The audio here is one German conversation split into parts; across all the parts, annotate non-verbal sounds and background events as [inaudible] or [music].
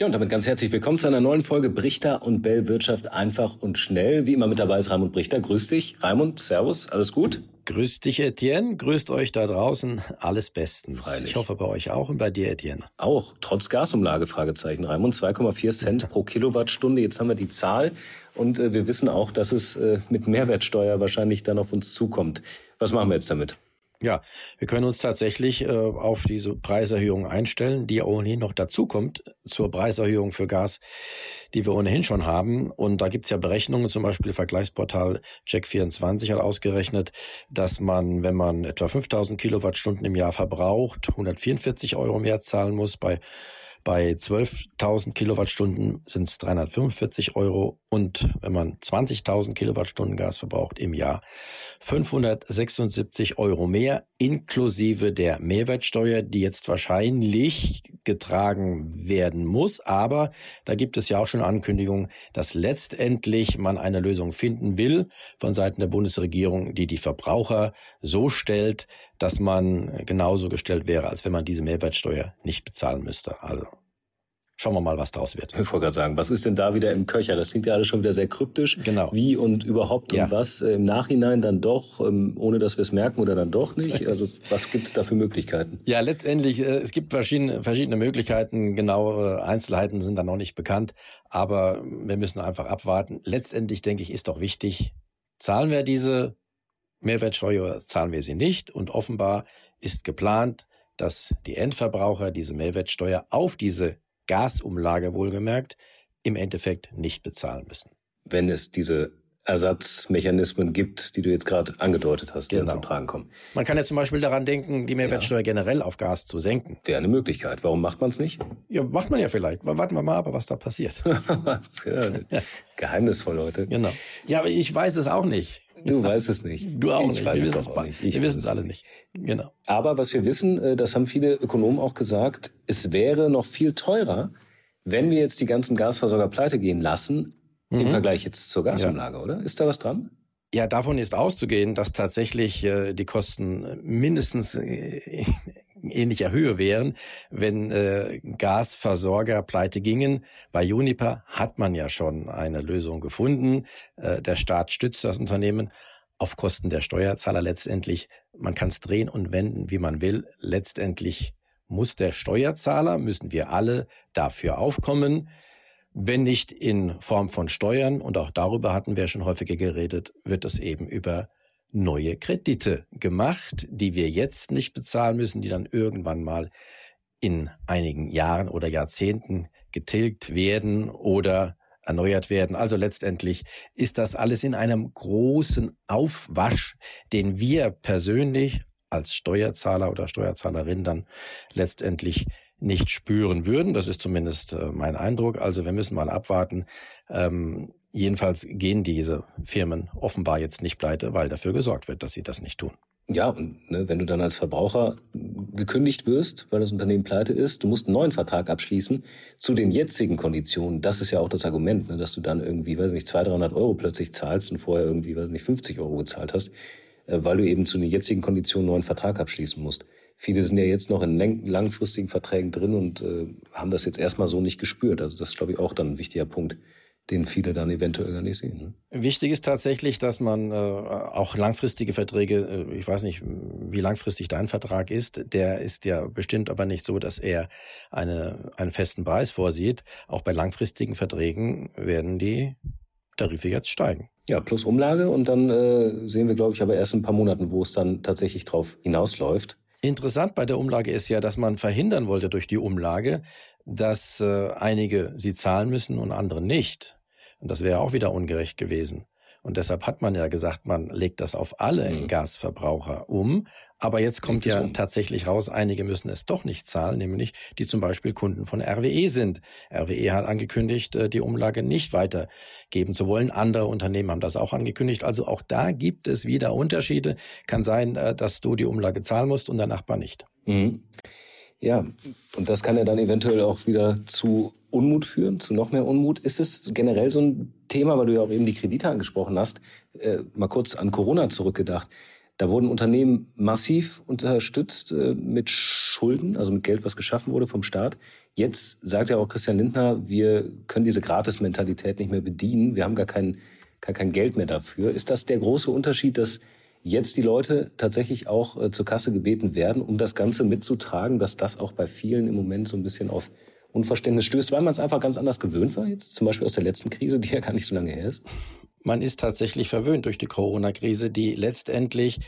Ja, und damit ganz herzlich willkommen zu einer neuen Folge Brichter und Bell Wirtschaft einfach und schnell. Wie immer mit dabei ist Raimund Brichter. Grüß dich. Raimund, Servus, alles gut? Grüß dich, Etienne. Grüßt euch da draußen. Alles bestens. Freilich. Ich hoffe bei euch auch und bei dir, Etienne. Auch, trotz Gasumlage, Fragezeichen. Raimund, 2,4 Cent pro Kilowattstunde. Jetzt haben wir die Zahl und äh, wir wissen auch, dass es äh, mit Mehrwertsteuer wahrscheinlich dann auf uns zukommt. Was machen wir jetzt damit? Ja, wir können uns tatsächlich äh, auf diese Preiserhöhung einstellen, die ja ohnehin noch dazukommt zur Preiserhöhung für Gas, die wir ohnehin schon haben. Und da gibt's ja Berechnungen, zum Beispiel Vergleichsportal Check24 hat ausgerechnet, dass man, wenn man etwa 5000 Kilowattstunden im Jahr verbraucht, 144 Euro mehr zahlen muss. Bei bei 12.000 Kilowattstunden sind es 345 Euro und wenn man 20.000 Kilowattstunden Gas verbraucht im Jahr, 576 Euro mehr inklusive der Mehrwertsteuer, die jetzt wahrscheinlich getragen werden muss. Aber da gibt es ja auch schon Ankündigungen, dass letztendlich man eine Lösung finden will von Seiten der Bundesregierung, die die Verbraucher so stellt, dass man genauso gestellt wäre, als wenn man diese Mehrwertsteuer nicht bezahlen müsste. Also Schauen wir mal, was daraus wird. Ich wollte gerade sagen, was ist denn da wieder im Köcher? Das klingt ja alles schon wieder sehr kryptisch. Genau. Wie und überhaupt Ja. und was äh, im Nachhinein dann doch, ähm, ohne dass wir es merken oder dann doch nicht. [laughs] Also was gibt's da für Möglichkeiten? Ja, letztendlich, äh, es gibt verschiedene, verschiedene Möglichkeiten. Genaue Einzelheiten sind da noch nicht bekannt. Aber wir müssen einfach abwarten. Letztendlich, denke ich, ist doch wichtig, zahlen wir diese Mehrwertsteuer oder zahlen wir sie nicht? Und offenbar ist geplant, dass die Endverbraucher diese Mehrwertsteuer auf diese Gasumlage wohlgemerkt im Endeffekt nicht bezahlen müssen. Wenn es diese Ersatzmechanismen gibt, die du jetzt gerade angedeutet hast, die dann Genau. zum Tragen kommen. Man kann ja zum Beispiel daran denken, die Mehrwertsteuer generell auf Gas zu senken. Wäre eine Möglichkeit. Warum macht man es nicht? Ja, macht man ja vielleicht. Warten wir mal ab, was da passiert. [laughs] ja, [laughs] geheimnisvoll heute. Genau. Ja, aber ich weiß es auch nicht. Du weißt es nicht. Du auch ich nicht. Weiß wir es wissen doch es auch nicht. Ich wir wissen es alle nicht. Genau. Aber was wir wissen, äh, das haben viele Ökonomen auch gesagt, es wäre noch viel teurer, wenn wir jetzt die ganzen Gasversorger pleite gehen lassen, im Mhm. Vergleich jetzt zur Gasumlage, oder? Ist da was dran? Ja, davon ist auszugehen, dass tatsächlich äh, die Kosten mindestens äh, ähnlicher Höhe wären, wenn äh, Gasversorger pleite gingen. Bei Juniper hat man ja schon eine Lösung gefunden. Äh, der Staat stützt das Unternehmen auf Kosten der Steuerzahler letztendlich. Man kann es drehen und wenden, wie man will. Letztendlich muss der Steuerzahler, müssen wir alle dafür aufkommen. Wenn nicht in Form von Steuern, und auch darüber hatten wir schon häufiger geredet, wird es eben über neue Kredite gemacht, die wir jetzt nicht bezahlen müssen, die dann irgendwann mal in einigen Jahren oder Jahrzehnten getilgt werden oder erneuert werden. Also letztendlich ist das alles in einem großen Aufwasch, den wir persönlich als Steuerzahler oder Steuerzahlerin dann letztendlich nicht spüren würden. Das ist zumindest äh, mein Eindruck. Also wir müssen mal abwarten. Ähm, jedenfalls gehen diese Firmen offenbar jetzt nicht pleite, weil dafür gesorgt wird, dass sie das nicht tun. Ja, und ne, wenn du dann als Verbraucher gekündigt wirst, weil das Unternehmen pleite ist, du musst einen neuen Vertrag abschließen zu den jetzigen Konditionen. Das ist ja auch das Argument, ne, dass du dann irgendwie, weiß nicht, 200, 300 Euro plötzlich zahlst und vorher irgendwie, weiß nicht, 50 Euro gezahlt hast, äh, weil du eben zu den jetzigen Konditionen einen neuen Vertrag abschließen musst. Viele sind ja jetzt noch in langfristigen Verträgen drin und äh, haben das jetzt erstmal so nicht gespürt. Also das ist, glaube ich, auch dann ein wichtiger Punkt, den viele dann eventuell gar nicht sehen. Ne? Wichtig ist tatsächlich, dass man äh, auch langfristige Verträge, äh, ich weiß nicht, wie langfristig dein Vertrag ist, der ist ja bestimmt aber nicht so, dass er eine, einen festen Preis vorsieht. Auch bei langfristigen Verträgen werden die Tarife jetzt steigen. Ja, plus Umlage und dann äh, sehen wir, glaube ich, aber erst in ein paar Monaten, wo es dann tatsächlich drauf hinausläuft. Interessant bei der Umlage ist ja, dass man verhindern wollte durch die Umlage, dass äh, einige sie zahlen müssen und andere nicht. Und das wäre auch wieder ungerecht gewesen. Und deshalb hat man ja gesagt, man legt das auf alle Mhm. Gasverbraucher um. Aber jetzt kommt ja um. tatsächlich raus, einige müssen es doch nicht zahlen, nämlich die zum Beispiel Kunden von RWE sind. RWE hat angekündigt, äh, die Umlage nicht weitergeben zu wollen. Andere Unternehmen haben das auch angekündigt. Also auch da gibt es wieder Unterschiede. Kann sein, äh, dass du die Umlage zahlen musst und der Nachbar nicht. Mhm. Ja, und das kann ja dann eventuell auch wieder zu Unmut führen, zu noch mehr Unmut. Ist es generell so ein Thema, weil du ja auch eben die Kredite angesprochen hast, äh, mal kurz an Corona zurückgedacht. Da wurden Unternehmen massiv unterstützt äh, mit Schulden, also mit Geld, was geschaffen wurde vom Staat. Jetzt sagt ja auch Christian Lindner, wir können diese Gratis-Mentalität nicht mehr bedienen. Wir haben gar kein, gar kein Geld mehr dafür. Ist das der große Unterschied, dass jetzt die Leute tatsächlich auch äh, zur Kasse gebeten werden, um das Ganze mitzutragen, dass das auch bei vielen im Moment so ein bisschen auf Unverständnis stößt, weil man es einfach ganz anders gewöhnt war jetzt, zum Beispiel aus der letzten Krise, die ja gar nicht so lange her ist? man ist tatsächlich verwöhnt durch die Corona-Krise, die letztendlich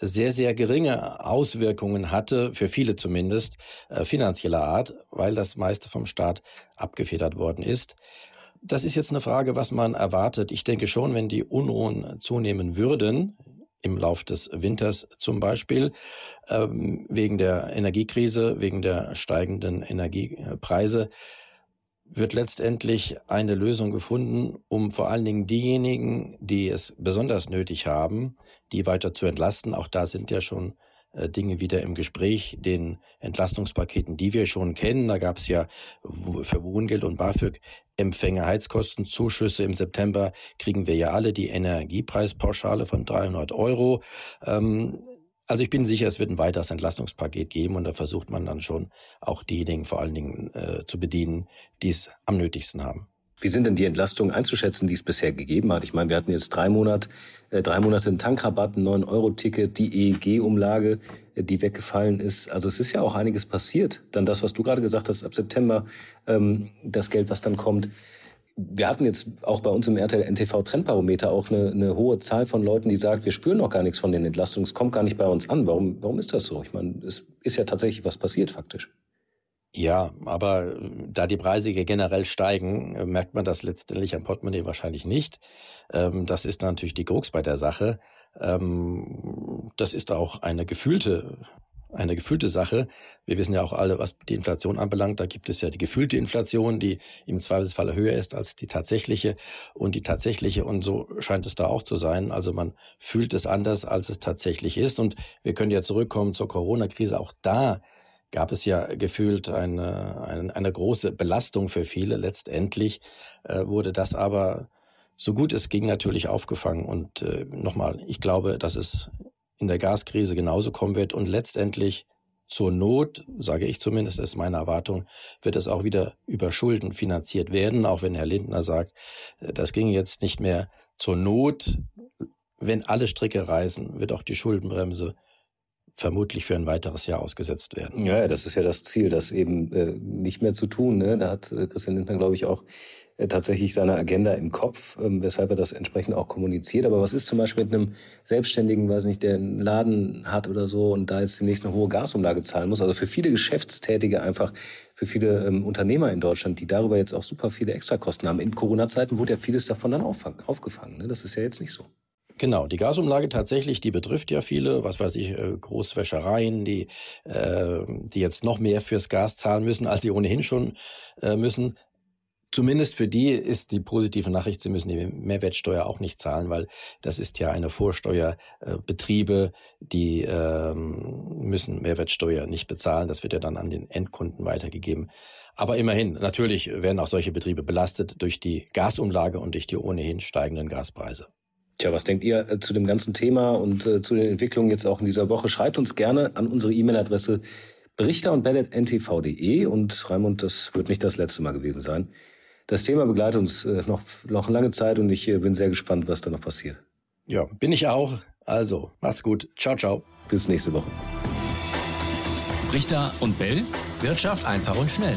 sehr, sehr geringe Auswirkungen hatte, für viele zumindest, äh, finanzieller Art, weil das meiste vom Staat abgefedert worden ist. Das ist jetzt eine Frage, was man erwartet. Ich denke schon, wenn die Unruhen zunehmen würden, im Lauf des Winters zum Beispiel, ähm, wegen der Energiekrise, wegen der steigenden Energiepreise, wird letztendlich eine Lösung gefunden, um vor allen Dingen diejenigen, die es besonders nötig haben, die weiter zu entlasten. Auch da sind ja schon Dinge wieder im Gespräch, den Entlastungspaketen, die wir schon kennen. Da gab es ja für Wohngeld und BAföG Empfänger Heizkostenzuschüsse. Im September kriegen wir ja alle die Energiepreispauschale von 300 Euro. Ähm, also ich bin sicher, es wird ein weiteres Entlastungspaket geben und da versucht man dann schon auch diejenigen vor allen Dingen äh, zu bedienen, die es am nötigsten haben. Wie sind denn die Entlastungen einzuschätzen, die es bisher gegeben hat? Ich meine, wir hatten jetzt drei Monate, äh, drei Monate einen Tankrabatt, ein 9-Euro-Ticket, die EEG-Umlage, äh, die weggefallen ist. Also es ist ja auch einiges passiert. Dann das, was du gerade gesagt hast, ab September, ähm, das Geld, was dann kommt wir hatten jetzt auch bei uns im RTL NTV Trendbarometer auch eine, eine hohe Zahl von Leuten, die sagt, wir spüren noch gar nichts von den Entlastungen, es kommt gar nicht bei uns an. Warum, warum ist das so? Ich meine, es ist ja tatsächlich was passiert faktisch. Ja, aber da die Preise generell steigen, merkt man das letztendlich am Portemonnaie wahrscheinlich nicht. Ähm, das ist natürlich die Krux bei der Sache. Ähm, das ist auch eine gefühlte eine gefühlte Sache. Wir wissen ja auch alle, was die Inflation anbelangt. Da gibt es ja die gefühlte Inflation, die im Zweifelsfall höher ist als die tatsächliche und die tatsächliche. Und so scheint es da auch zu sein. Also man fühlt es anders, als es tatsächlich ist. Und wir können ja zurückkommen zur Corona-Krise. Auch da gab es ja gefühlt eine, eine, eine große Belastung für viele. Letztendlich äh, wurde das aber so gut es ging natürlich aufgefangen. Und äh, nochmal, ich glaube, dass es in der Gaskrise genauso kommen wird und letztendlich zur Not, sage ich zumindest, ist meine Erwartung, wird es auch wieder über Schulden finanziert werden, auch wenn Herr Lindner sagt, äh, das ginge jetzt nicht mehr zur Not. Wenn alle Stricke reißen, wird auch die Schuldenbremse vermutlich für ein weiteres Jahr ausgesetzt werden. Ja, das ist ja das Ziel, das eben äh, nicht mehr zu tun. Ne? Da hat äh, Christian Lindner, glaube ich, auch äh, tatsächlich seine Agenda im Kopf, ähm, weshalb er das entsprechend auch kommuniziert. Aber was ist zum Beispiel mit einem Selbstständigen, weiß nicht, der einen Laden hat oder so und da jetzt demnächst eine hohe Gasumlage zahlen muss? Also für viele Geschäftstätige einfach, für viele ähm, Unternehmer in Deutschland, die darüber jetzt auch super viele Extrakosten haben. In Corona-Zeiten wurde ja vieles davon dann aufgefangen. Ne? Das ist ja jetzt nicht so. Genau, die Gasumlage tatsächlich, die betrifft ja viele, was weiß ich, äh, Großwäschereien, die, äh, die jetzt noch mehr fürs Gas zahlen müssen, als sie ohnehin schon äh, müssen. Zumindest für die ist die positive Nachricht, sie müssen die Mehrwertsteuer auch nicht zahlen, weil das ist ja eine Vorsteuer. Äh, Betriebe, die ähm, müssen Mehrwertsteuer nicht bezahlen. Das wird ja dann an den Endkunden weitergegeben. Aber immerhin, natürlich werden auch solche Betriebe belastet durch die Gasumlage und durch die ohnehin steigenden Gaspreise. Tja, was denkt ihr äh, zu dem ganzen Thema und äh, zu den Entwicklungen jetzt auch in dieser Woche? Schreibt uns gerne an unsere E-Mail-Adresse berichter und ntv.de und Raimund, das wird nicht das letzte Mal gewesen sein. Das Thema begleitet uns äh, noch, noch lange Zeit und ich äh, bin sehr gespannt, was da noch passiert. Ja, bin ich auch. Also, macht's gut. Ciao, ciao. Bis nächste Woche. Richter und Bell. Wirtschaft einfach und schnell.